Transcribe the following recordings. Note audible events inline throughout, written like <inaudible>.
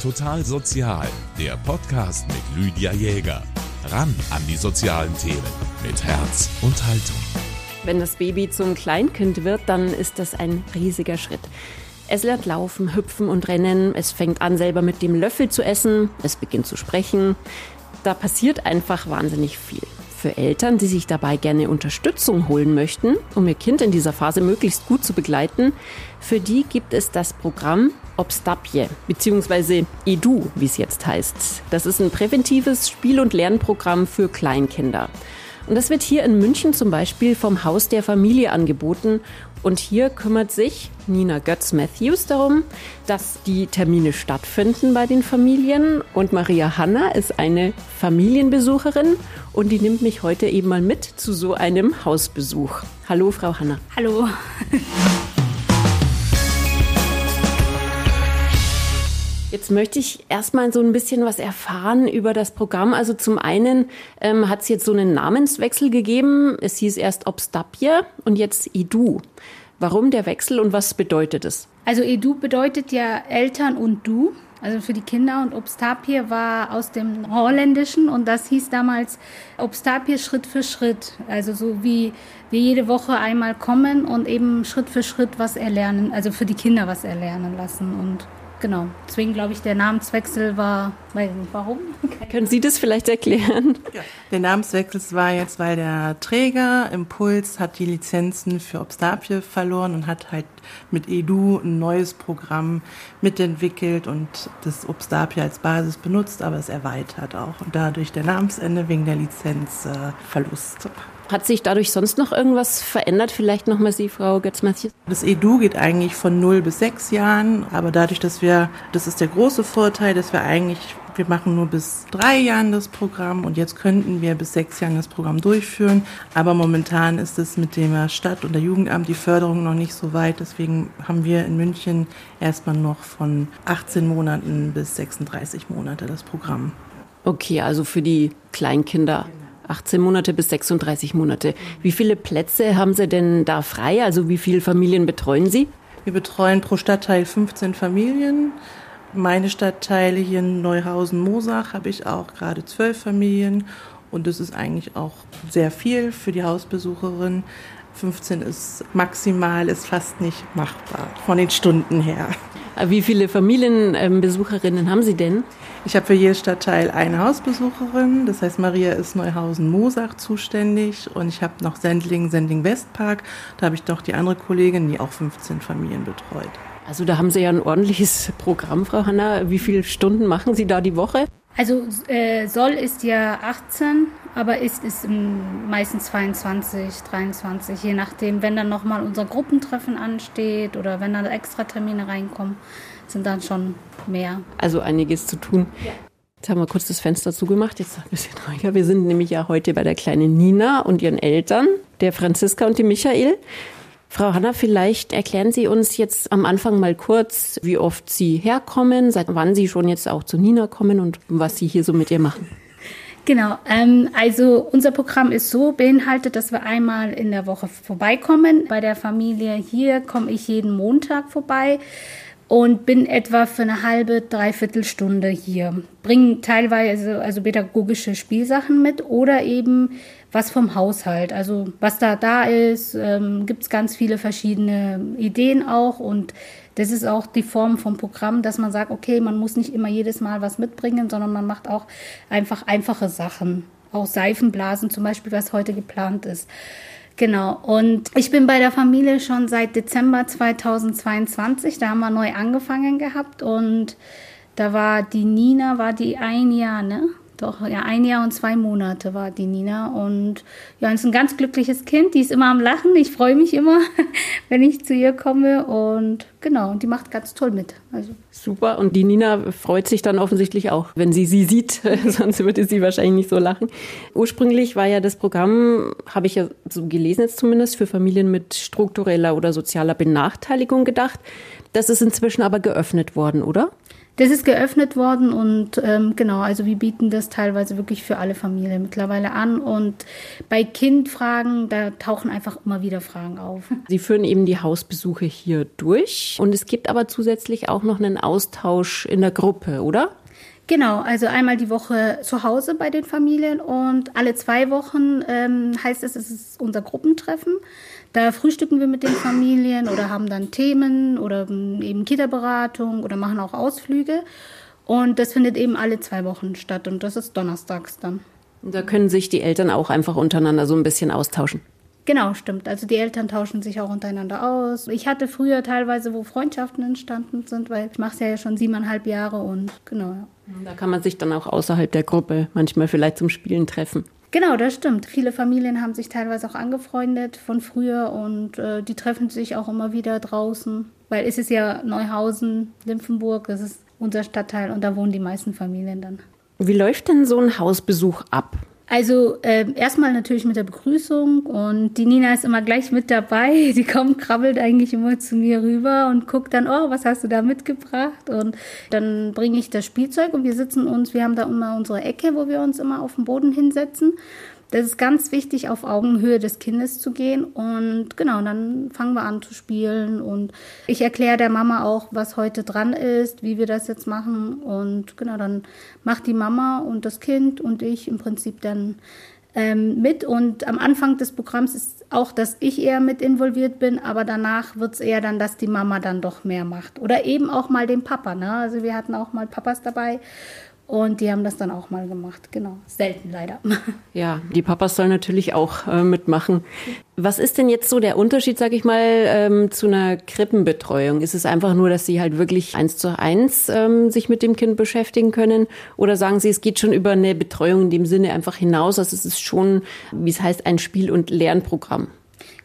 Total Sozial, der Podcast mit Lydia Jäger. Ran an die sozialen Themen mit Herz und Haltung. Wenn das Baby zum Kleinkind wird, dann ist das ein riesiger Schritt. Es lernt laufen, hüpfen und rennen. Es fängt an, selber mit dem Löffel zu essen. Es beginnt zu sprechen. Da passiert einfach wahnsinnig viel. Für Eltern, die sich dabei gerne Unterstützung holen möchten, um ihr Kind in dieser Phase möglichst gut zu begleiten, für die gibt es das Programm Obstapje bzw. EDU, wie es jetzt heißt. Das ist ein präventives Spiel- und Lernprogramm für Kleinkinder. Und das wird hier in München zum Beispiel vom Haus der Familie angeboten. Und hier kümmert sich Nina Götz-Matthews darum, dass die Termine stattfinden bei den Familien. Und Maria Hanna ist eine Familienbesucherin und die nimmt mich heute eben mal mit zu so einem Hausbesuch. Hallo, Frau Hanna. Hallo. Jetzt möchte ich erstmal so ein bisschen was erfahren über das Programm. Also zum einen ähm, hat es jetzt so einen Namenswechsel gegeben. Es hieß erst Obstapje und jetzt Edu. Warum der Wechsel und was bedeutet es? Also Edu bedeutet ja Eltern und du, also für die Kinder. Und Obstapje war aus dem Holländischen und das hieß damals Obstapje Schritt für Schritt. Also so wie wir jede Woche einmal kommen und eben Schritt für Schritt was erlernen, also für die Kinder was erlernen lassen. Und Genau. Deswegen glaube ich, der Namenswechsel war. Warum? <laughs> Können Sie das vielleicht erklären? Ja. Der Namenswechsel war jetzt, weil der Träger Impuls hat die Lizenzen für Obstapie verloren und hat halt mit Edu ein neues Programm mitentwickelt und das Obstapie als Basis benutzt, aber es erweitert auch und dadurch der Namensende wegen der Lizenzverlust. Äh, hat sich dadurch sonst noch irgendwas verändert? Vielleicht nochmal Sie, Frau Götz-Mathies? Das Edu geht eigentlich von 0 bis 6 Jahren, aber dadurch, dass wir, das ist der große Vorteil, dass wir eigentlich, wir machen nur bis drei Jahren das Programm und jetzt könnten wir bis sechs Jahren das Programm durchführen, aber momentan ist es mit dem Stadt- und der Jugendamt die Förderung noch nicht so weit, deswegen haben wir in München erstmal noch von 18 Monaten bis 36 Monate das Programm. Okay, also für die Kleinkinder. 18 Monate bis 36 Monate. Wie viele Plätze haben Sie denn da frei? Also wie viele Familien betreuen Sie? Wir betreuen pro Stadtteil 15 Familien. Meine Stadtteile hier in Neuhausen-Mosach habe ich auch gerade zwölf Familien. Und das ist eigentlich auch sehr viel für die Hausbesucherin. 15 ist maximal, ist fast nicht machbar von den Stunden her. Wie viele Familienbesucherinnen haben Sie denn? Ich habe für jeden Stadtteil eine Hausbesucherin. Das heißt, Maria ist Neuhausen-Mosach zuständig und ich habe noch Sendling, Sendling-Westpark. Da habe ich doch die andere Kollegin, die auch 15 Familien betreut. Also da haben Sie ja ein ordentliches Programm, Frau Hanna. Wie viele Stunden machen Sie da die Woche? Also äh, soll ist ja 18, aber ist es meistens 22, 23, je nachdem, wenn dann nochmal unser Gruppentreffen ansteht oder wenn dann extra Termine reinkommen, sind dann schon mehr. Also einiges zu tun. Ja. Jetzt haben wir kurz das Fenster zugemacht, jetzt ein bisschen ruhiger. Wir sind nämlich ja heute bei der kleinen Nina und ihren Eltern, der Franziska und dem Michael. Frau Hanna, vielleicht erklären Sie uns jetzt am Anfang mal kurz, wie oft Sie herkommen, seit wann Sie schon jetzt auch zu Nina kommen und was Sie hier so mit ihr machen. Genau, ähm, also unser Programm ist so beinhaltet, dass wir einmal in der Woche vorbeikommen. Bei der Familie hier komme ich jeden Montag vorbei und bin etwa für eine halbe, dreiviertel Stunde hier. Bringe teilweise also pädagogische Spielsachen mit oder eben was vom Haushalt. Also was da da ist, ähm, gibt es ganz viele verschiedene Ideen auch und das ist auch die Form vom Programm, dass man sagt, okay, man muss nicht immer jedes Mal was mitbringen, sondern man macht auch einfach einfache Sachen. Auch Seifenblasen zum Beispiel, was heute geplant ist. Genau. Und ich bin bei der Familie schon seit Dezember 2022. Da haben wir neu angefangen gehabt und da war die Nina, war die ein Jahr, ne? Doch, ja, ein Jahr und zwei Monate war die Nina. Und ja, ist ein ganz glückliches Kind. Die ist immer am Lachen. Ich freue mich immer, <laughs> wenn ich zu ihr komme. Und genau, die macht ganz toll mit. Also. Super. Und die Nina freut sich dann offensichtlich auch, wenn sie sie sieht. <laughs> Sonst würde sie wahrscheinlich nicht so lachen. Ursprünglich war ja das Programm, habe ich ja so gelesen jetzt zumindest, für Familien mit struktureller oder sozialer Benachteiligung gedacht. Das ist inzwischen aber geöffnet worden, oder? Das ist geöffnet worden und ähm, genau, also wir bieten das teilweise wirklich für alle Familien mittlerweile an. Und bei Kindfragen, da tauchen einfach immer wieder Fragen auf. <laughs> Sie führen eben die Hausbesuche hier durch. Und es gibt aber zusätzlich auch noch einen Austausch in der Gruppe, oder? Genau, also einmal die Woche zu Hause bei den Familien und alle zwei Wochen ähm, heißt es, es ist unser Gruppentreffen. Da frühstücken wir mit den Familien oder haben dann Themen oder eben Kita-Beratung oder machen auch Ausflüge. Und das findet eben alle zwei Wochen statt und das ist donnerstags dann. Da können sich die Eltern auch einfach untereinander so ein bisschen austauschen. Genau, stimmt. Also die Eltern tauschen sich auch untereinander aus. Ich hatte früher teilweise, wo Freundschaften entstanden sind, weil ich mache es ja schon siebeneinhalb Jahre und genau. Ja. Da kann man sich dann auch außerhalb der Gruppe manchmal vielleicht zum Spielen treffen. Genau, das stimmt. Viele Familien haben sich teilweise auch angefreundet von früher und äh, die treffen sich auch immer wieder draußen, weil es ist ja Neuhausen, Nymphenburg, das ist unser Stadtteil und da wohnen die meisten Familien dann. Wie läuft denn so ein Hausbesuch ab? Also äh, erstmal natürlich mit der Begrüßung und die Nina ist immer gleich mit dabei. <laughs> Die kommt, krabbelt eigentlich immer zu mir rüber und guckt dann, oh, was hast du da mitgebracht? Und dann bringe ich das Spielzeug und wir sitzen uns, wir haben da immer unsere Ecke, wo wir uns immer auf den Boden hinsetzen das ist ganz wichtig, auf Augenhöhe des Kindes zu gehen. Und genau, dann fangen wir an zu spielen. Und ich erkläre der Mama auch, was heute dran ist, wie wir das jetzt machen. Und genau, dann macht die Mama und das Kind und ich im Prinzip dann ähm, mit. Und am Anfang des Programms ist auch, dass ich eher mit involviert bin, aber danach wird es eher dann, dass die Mama dann doch mehr macht. Oder eben auch mal den Papa. Ne? Also wir hatten auch mal Papas dabei. Und die haben das dann auch mal gemacht, genau. Selten leider. <laughs> Ja, die Papas sollen natürlich auch äh, mitmachen. Was ist denn jetzt so der Unterschied, sag ich mal, ähm, zu einer Krippenbetreuung? Ist es einfach nur, dass Sie halt wirklich eins zu eins ähm, sich mit dem Kind beschäftigen können? Oder sagen Sie, es geht schon über eine Betreuung in dem Sinne einfach hinaus? Also es ist schon, wie es heißt, ein Spiel- und Lernprogramm.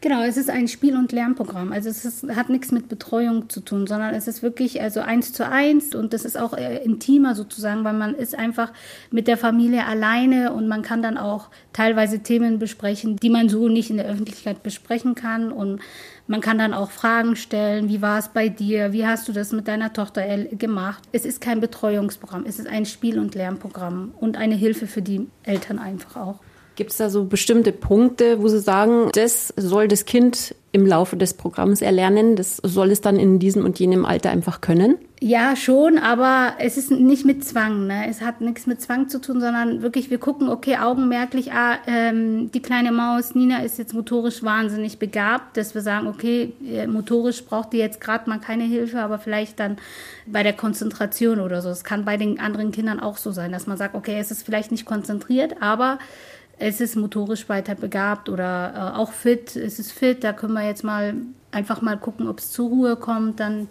Genau, es ist ein Spiel- und Lernprogramm. Also es ist, hat nichts mit Betreuung zu tun, sondern es ist wirklich also eins zu eins und das ist auch äh, intimer sozusagen, weil man ist einfach mit der Familie alleine und man kann dann auch teilweise Themen besprechen, die man so nicht in der Öffentlichkeit besprechen kann und man kann dann auch Fragen stellen, wie war es bei dir, wie hast du das mit deiner Tochter gemacht. Es ist kein Betreuungsprogramm, es ist ein Spiel- und Lernprogramm und eine Hilfe für die Eltern einfach auch. Gibt es da so bestimmte Punkte, wo Sie sagen, das soll das Kind im Laufe des Programms erlernen? Das soll es dann in diesem und jenem Alter einfach können? Ja, schon, aber es ist nicht mit Zwang. Ne? Es hat nichts mit Zwang zu tun, sondern wirklich, wir gucken, okay, augenmerklich, ah, ähm, die kleine Maus Nina ist jetzt motorisch wahnsinnig begabt, dass wir sagen, okay, äh, motorisch braucht die jetzt gerade mal keine Hilfe, aber vielleicht dann bei der Konzentration oder so. Es kann bei den anderen Kindern auch so sein, dass man sagt, okay, es ist vielleicht nicht konzentriert, aber es ist motorisch weiter begabt oder äh, auch fit, es ist fit, da können wir jetzt mal einfach mal gucken, ob es zur Ruhe kommt, dann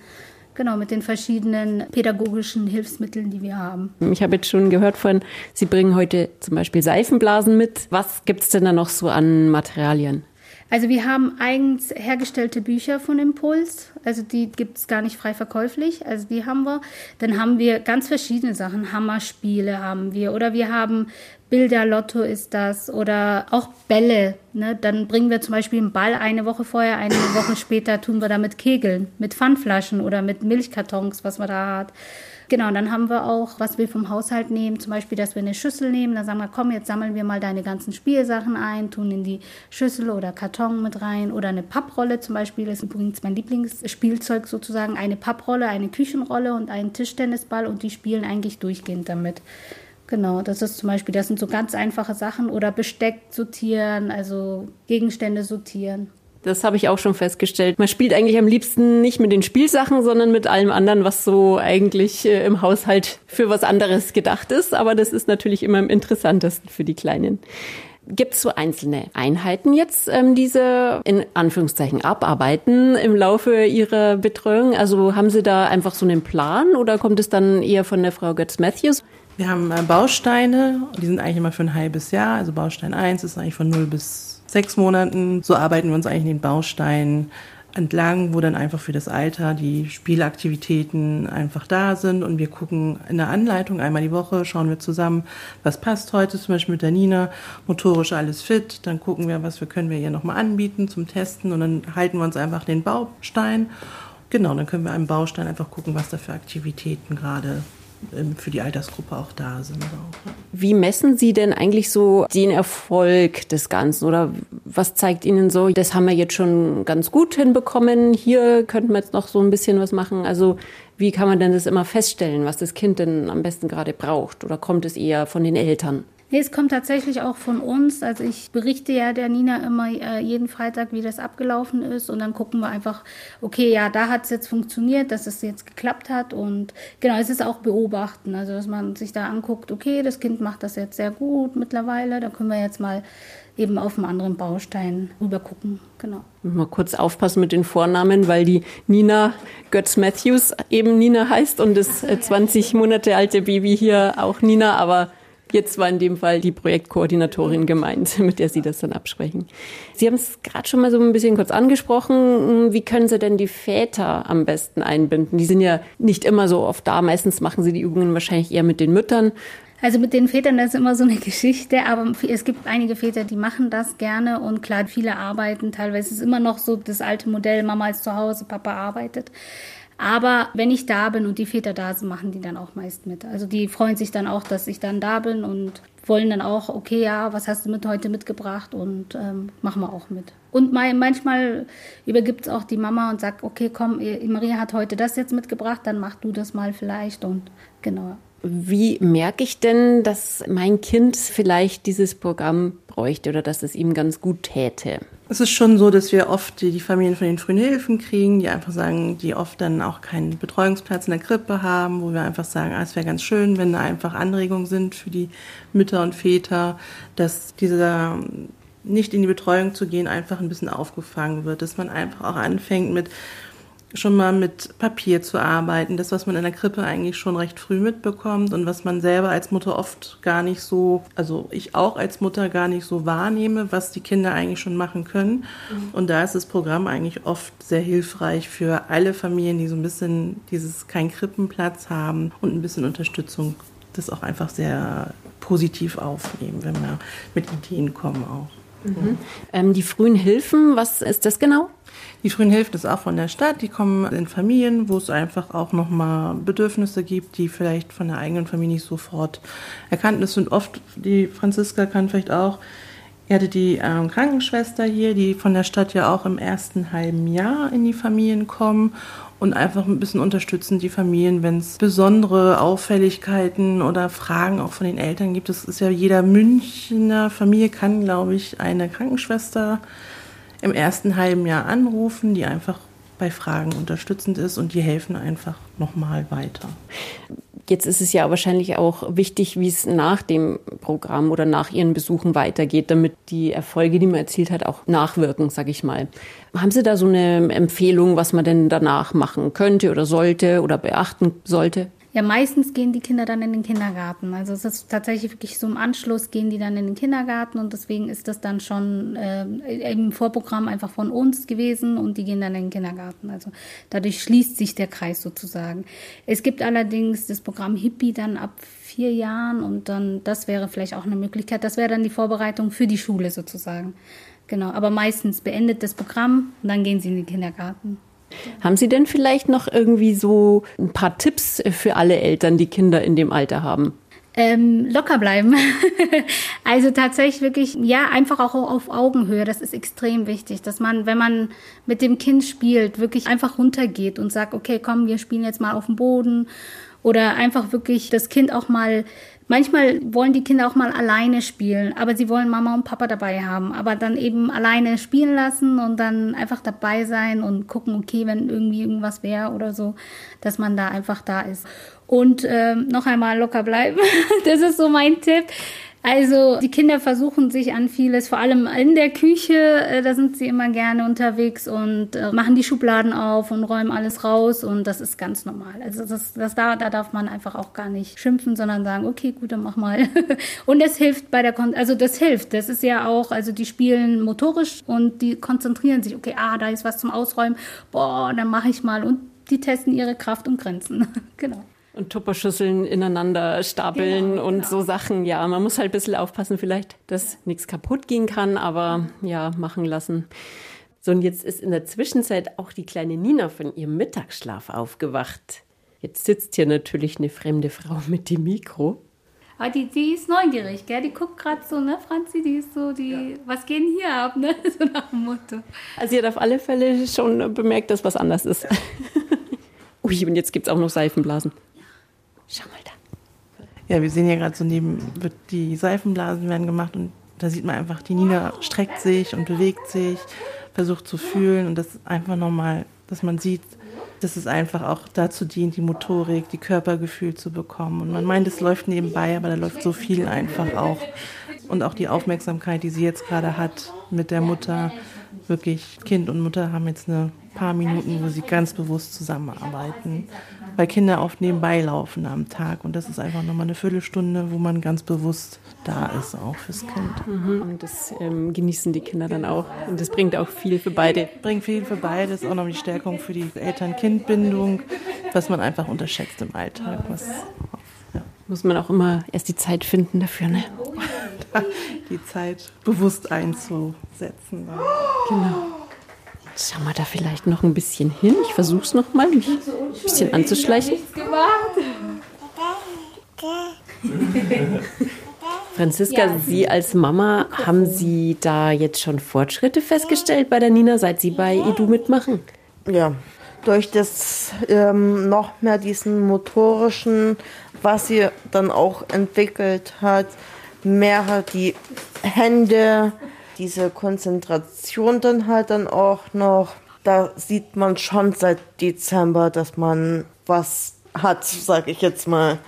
genau mit den verschiedenen pädagogischen Hilfsmitteln, die wir haben. Ich habe jetzt schon gehört von, Sie bringen heute zum Beispiel Seifenblasen mit. Was gibt es denn da noch so an Materialien? Also wir haben eigens hergestellte Bücher von Impuls, also die gibt es gar nicht frei verkäuflich, also die haben wir. Dann haben wir ganz verschiedene Sachen, Hammerspiele haben wir oder wir haben Bilder, Lotto ist das oder auch Bälle. Ne? Dann bringen wir zum Beispiel einen Ball eine Woche vorher, eine Woche später tun wir damit Kegeln, mit Pfandflaschen oder mit Milchkartons, was man da hat. Genau, dann haben wir auch, was wir vom Haushalt nehmen, zum Beispiel, dass wir eine Schüssel nehmen, dann sagen wir, komm, jetzt sammeln wir mal deine ganzen Spielsachen ein, tun in die Schüssel oder Karton mit rein oder eine Papprolle zum Beispiel, das ist übrigens mein Lieblingsspielzeug sozusagen, eine Papprolle, eine Küchenrolle und einen Tischtennisball und die spielen eigentlich durchgehend damit. Genau, das ist zum Beispiel, das sind so ganz einfache Sachen oder Besteck sortieren, also Gegenstände sortieren. Das habe ich auch schon festgestellt. Man spielt eigentlich am liebsten nicht mit den Spielsachen, sondern mit allem anderen, was so eigentlich äh, im Haushalt für was anderes gedacht ist. Aber das ist natürlich immer am interessantesten für die Kleinen. Gibt es so einzelne Einheiten jetzt, ähm, diese in Anführungszeichen abarbeiten im Laufe Ihrer Betreuung? Also haben Sie da einfach so einen Plan oder kommt es dann eher von der Frau Götz-Matthews? Wir haben äh, Bausteine, die sind eigentlich immer für ein halbes Jahr. Also Baustein 1 ist eigentlich von 0 bis sechs Monaten. So arbeiten wir uns eigentlich den Bausteinen entlang, wo dann einfach für das Alter die Spielaktivitäten einfach da sind und wir gucken in der Anleitung einmal die Woche, schauen wir zusammen, was passt heute, zum Beispiel mit der Nina, motorisch alles fit, dann gucken wir, was wir können wir ihr nochmal anbieten zum Testen und dann halten wir uns einfach den Baustein. Genau, dann können wir am Baustein einfach gucken, was da für Aktivitäten gerade für die Altersgruppe auch da sind. Wie messen Sie denn eigentlich so den Erfolg des Ganzen? Oder was zeigt Ihnen so, das haben wir jetzt schon ganz gut hinbekommen, hier könnten wir jetzt noch so ein bisschen was machen? Also wie kann man denn das immer feststellen, was das Kind denn am besten gerade braucht? Oder kommt es eher von den Eltern? Nee, es kommt tatsächlich auch von uns. Also ich berichte ja der Nina immer äh, jeden Freitag, wie das abgelaufen ist. Und dann gucken wir einfach, okay, ja, da hat es jetzt funktioniert, dass es jetzt geklappt hat. Und genau, es ist auch beobachten. Also dass man sich da anguckt, okay, das Kind macht das jetzt sehr gut mittlerweile. Da können wir jetzt mal eben auf einen anderen Baustein rüber gucken. Genau. Mal kurz aufpassen mit den Vornamen, weil die Nina Götz Matthews eben Nina heißt und das 20 Monate alte Baby hier auch Nina, aber Jetzt war in dem Fall die Projektkoordinatorin gemeint, <laughs> mit der Sie das dann absprechen. Sie haben es gerade schon mal so ein bisschen kurz angesprochen. Wie können Sie denn die Väter am besten einbinden? Die sind ja nicht immer so oft da. Meistens machen Sie die Übungen wahrscheinlich eher mit den Müttern. Also mit den Vätern, das ist immer so eine <laughs> Geschichte, aber es gibt einige Väter, die machen das gerne und klar, viele arbeiten. Teilweise ist es immer noch so das alte Modell, Mama ist zu Hause, Papa arbeitet. Aber wenn ich da bin und die Väter da sind, machen die dann auch meist mit. Also die freuen sich dann auch, dass ich dann da bin und wollen dann auch, okay, ja, was hast du mit heute mitgebracht und ähm, machen wir auch mit. Und mein, manchmal übergibt es auch die Mama und sagt, okay, komm, Maria hat heute das jetzt mitgebracht, dann mach du das mal vielleicht und genau. Wie merke ich denn, dass mein Kind vielleicht dieses Programm bräuchte oder dass es ihm ganz gut täte? Es ist schon so, dass wir oft die, Familien von den frühen Hilfen kriegen, die einfach sagen, die oft dann auch keinen Betreuungsplatz in der Krippe haben, wo wir einfach sagen, ah, es wäre ganz schön, wenn da einfach Anregungen sind für die Mütter und Väter, dass dieser nicht in die Betreuung zu gehen einfach ein bisschen aufgefangen wird, dass man einfach auch anfängt mit schon mal mit Papier zu arbeiten, das, was man in der Krippe eigentlich schon recht früh mitbekommt und was man selber als Mutter oft gar nicht so, also ich auch als Mutter gar nicht so wahrnehme, was die Kinder eigentlich schon machen können. Mhm. Und da ist das Programm eigentlich oft sehr hilfreich für alle Familien, die so ein bisschen dieses kein Krippenplatz haben und ein bisschen Unterstützung, das auch einfach sehr positiv aufnehmen, wenn wir mit Ideen kommen auch. Mhm. Ähm, die frühen Hilfen, was ist das genau? Die frühen Hilfen ist auch von der Stadt. Die kommen in Familien, wo es einfach auch nochmal Bedürfnisse gibt, die vielleicht von der eigenen Familie nicht sofort erkannt sind. Oft, die Franziska kann vielleicht auch, er hatte die ähm, Krankenschwester hier, die von der Stadt ja auch im ersten halben Jahr in die Familien kommen und einfach ein bisschen unterstützen die Familien, wenn es besondere Auffälligkeiten oder Fragen auch von den Eltern gibt. Das ist ja jeder Münchner Familie kann, glaube ich, eine Krankenschwester im ersten halben Jahr anrufen, die einfach bei Fragen unterstützend ist und die helfen einfach nochmal weiter. Jetzt ist es ja wahrscheinlich auch wichtig, wie es nach dem Programm oder nach Ihren Besuchen weitergeht, damit die Erfolge, die man erzielt hat, auch nachwirken, sage ich mal. Haben Sie da so eine Empfehlung, was man denn danach machen könnte oder sollte oder beachten sollte? Ja, meistens gehen die Kinder dann in den Kindergarten. Also es ist tatsächlich wirklich so im Anschluss gehen die dann in den Kindergarten und deswegen ist das dann schon äh, im Vorprogramm einfach von uns gewesen und die gehen dann in den Kindergarten. Also dadurch schließt sich der Kreis sozusagen. Es gibt allerdings das Programm Hippie dann ab vier Jahren und dann das wäre vielleicht auch eine Möglichkeit. Das wäre dann die Vorbereitung für die Schule sozusagen. Genau, aber meistens beendet das Programm und dann gehen sie in den Kindergarten. Haben Sie denn vielleicht noch irgendwie so ein paar Tipps für alle Eltern, die Kinder in dem Alter haben? Ähm, locker bleiben. <laughs> also tatsächlich wirklich, ja, einfach auch auf Augenhöhe. Das ist extrem wichtig, dass man, wenn man mit dem Kind spielt, wirklich einfach runtergeht und sagt, okay, komm, wir spielen jetzt mal auf dem Boden. Oder einfach wirklich das Kind auch mal Manchmal wollen die Kinder auch mal alleine spielen, aber sie wollen Mama und Papa dabei haben. Aber dann eben alleine spielen lassen und dann einfach dabei sein und gucken, okay, wenn irgendwie irgendwas wäre oder so, dass man da einfach da ist. Und ähm, noch einmal locker bleiben. <laughs> das ist so mein Tipp. Also die Kinder versuchen sich an vieles, vor allem in der Küche, äh, da sind sie immer gerne unterwegs und äh, machen die Schubladen auf und räumen alles raus und das ist ganz normal. Also das, das da, da darf man einfach auch gar nicht schimpfen, sondern sagen, okay, gut, dann mach mal. <laughs> und es hilft bei der, Kon also das hilft. Das ist ja auch, also die spielen motorisch und die konzentrieren sich, okay, ah, da ist was zum Ausräumen, boah, dann mache ich mal und die testen ihre Kraft und Grenzen. <laughs> genau. Und Tupperschüsseln ineinander stapeln genau, und genau. so Sachen. Ja, man muss halt ein bisschen aufpassen, vielleicht, dass nichts kaputt gehen kann, aber ja, machen lassen. So, und jetzt ist in der Zwischenzeit auch die kleine Nina von ihrem Mittagsschlaf aufgewacht. Jetzt sitzt hier natürlich eine fremde Frau <laughs> mit dem Mikro. Aber die, die ist neugierig, gell? Die guckt gerade so, ne, Franzi? Die ist so, die, was geht denn hier ab, ne? <laughs> So nach dem Motto. Also sie hat auf alle Fälle schon bemerkt, dass was anders ist. <laughs> Ui, und jetzt gibt es auch noch Seifenblasen. Schau mal da. Ja, wir sehen ja gerade so neben, wird die Seifenblasen werden gemacht und da sieht man einfach, die Nina streckt sich und bewegt sich, versucht zu fühlen und das einfach nochmal, dass man sieht, dass es einfach auch dazu dient, die Motorik, die Körpergefühl zu bekommen. Und man meint, es läuft nebenbei, aber da läuft so viel einfach auch. Und auch die Aufmerksamkeit, die sie jetzt gerade hat mit der Mutter. Wirklich, Kind und Mutter haben jetzt ein paar Minuten, wo sie ganz bewusst zusammenarbeiten. Weil Kinder oft nebenbei laufen am Tag. Und das ist einfach nochmal eine Viertelstunde, wo man ganz bewusst da ist, auch fürs Kind. Mhm. Und das ähm, genießen die Kinder dann auch. Und das bringt auch viel für beide. Bringt viel für beide, ist auch noch die Stärkung für die Eltern-Kind-Bindung, was man einfach unterschätzt im Alltag. Was, ja. Muss man auch immer erst die Zeit finden dafür, ne? <laughs> die Zeit bewusst einzusetzen. Genau. Schauen wir da vielleicht noch ein bisschen hin. Ich versuche es noch mal, mich ein bisschen anzuschleichen. Franziska, ja. Sie als Mama, haben Sie da jetzt schon Fortschritte festgestellt bei der Nina, seit Sie bei Edu mitmachen? Ja, durch das ähm, noch mehr diesen motorischen, was sie dann auch entwickelt hat, mehr die Hände, diese Konzentration dann halt dann auch noch. Da sieht man schon seit Dezember, dass man was hat, sag ich jetzt mal.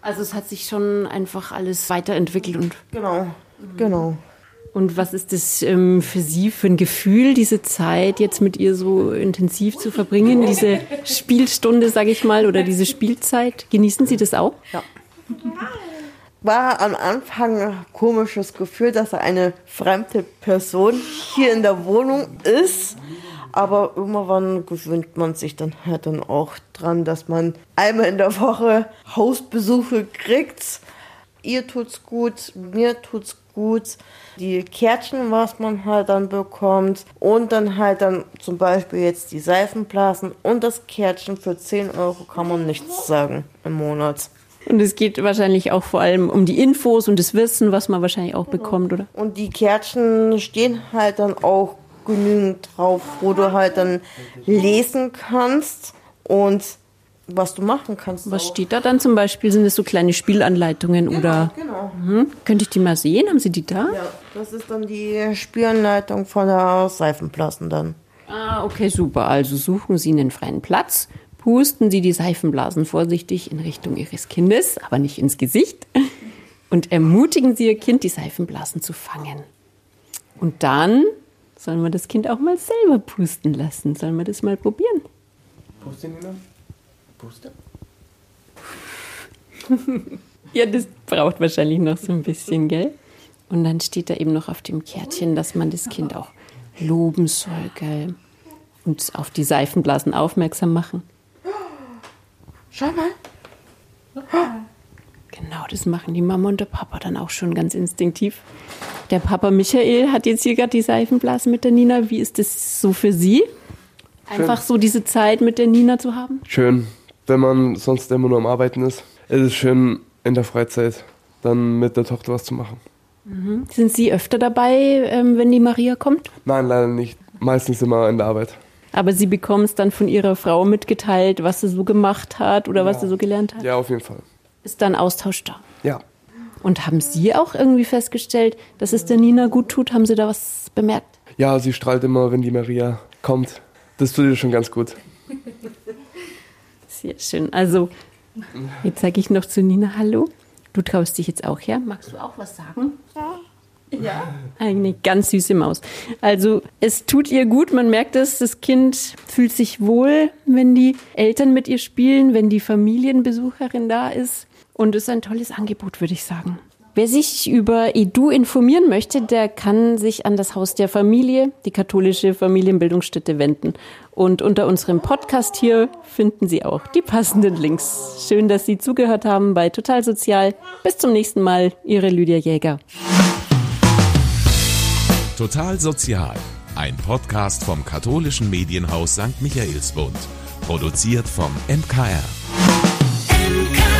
Also es hat sich schon einfach alles weiterentwickelt und. Genau, genau. Und was ist das ähm, für Sie für ein Gefühl, diese Zeit jetzt mit ihr so intensiv zu verbringen, diese Spielstunde, sage ich mal, oder diese Spielzeit? Genießen Sie das auch? Ja. War am Anfang ein komisches Gefühl, dass er eine fremde Person hier in der Wohnung ist. Aber irgendwann gewöhnt man sich dann halt dann auch dran, dass man einmal in der Woche Hausbesuche kriegt. Ihr tut's gut, mir tut's gut. Die Kärtchen, was man halt dann bekommt. Und dann halt dann zum Beispiel jetzt die Seifenblasen und das Kärtchen für 10 Euro kann man nichts sagen im Monat. Und es geht wahrscheinlich auch vor allem um die Infos und das Wissen, was man wahrscheinlich auch genau. bekommt, oder? Und die Kärtchen stehen halt dann auch genügend drauf, wo du halt dann lesen kannst und was du machen kannst. Was auch. steht da dann zum Beispiel? Sind es so kleine Spielanleitungen genau, oder? Genau. Mhm. Könnte ich die mal sehen? Haben Sie die da? Ja, das ist dann die Spielanleitung von der Seifenblasen dann. Ah, okay, super. Also suchen Sie einen freien Platz, pusten Sie die Seifenblasen vorsichtig in Richtung Ihres Kindes, aber nicht ins Gesicht. Und ermutigen Sie Ihr Kind, die Seifenblasen zu fangen. Und dann Sollen wir das Kind auch mal selber pusten lassen? Sollen wir das mal probieren? Puste, Nina. Puste. <laughs> ja, das braucht wahrscheinlich noch so ein bisschen, gell? Und dann steht da eben noch auf dem Kärtchen, dass man das Kind auch loben soll, gell? Und auf die Seifenblasen aufmerksam machen. Schau mal. Genau, das machen die Mama und der Papa dann auch schon ganz instinktiv. Der Papa Michael hat jetzt hier gerade die Seifenblasen mit der Nina. Wie ist das so für Sie? Einfach Schön. so diese Zeit mit der Nina zu haben? Schön, wenn man sonst immer nur am Arbeiten ist. Es ist schön, in der Freizeit dann mit der Tochter was zu machen. Mhm. Sind Sie öfter dabei, ähm, wenn die Maria kommt? Nein, leider nicht. Meistens immer in der Arbeit. Aber Sie bekommen es dann von Ihrer Frau mitgeteilt, was sie so gemacht hat oder ja. was sie so gelernt hat? Ja, auf jeden Fall. Ist dann Austausch da? Ja. Und haben Sie auch irgendwie festgestellt, dass es der Nina gut tut? Haben Sie da was bemerkt? Ja, sie strahlt immer, wenn die Maria kommt. Das tut ihr schon ganz gut. Sehr schön. Also, jetzt sage ich noch zu Nina Hallo. Du traust dich jetzt auch her. Magst du auch was sagen? Ja. Ja. Eine ganz süße Maus. Also es tut ihr gut, man merkt es, das Kind fühlt sich wohl, wenn die Eltern mit ihr spielen, wenn die Familienbesucherin da ist. Und es ist ein tolles Angebot, würde ich sagen. Wer sich über Edu informieren möchte, der kann sich an das Haus der Familie, die katholische Familienbildungsstätte, wenden. Und unter unserem Podcast hier finden Sie auch die passenden Links. Schön, dass Sie zugehört haben bei Total Sozial. Bis zum nächsten Mal, Ihre Lydia Jäger. Total Sozial, ein Podcast vom katholischen Medienhaus St. Michaelsbund. Produziert vom MKR. MKR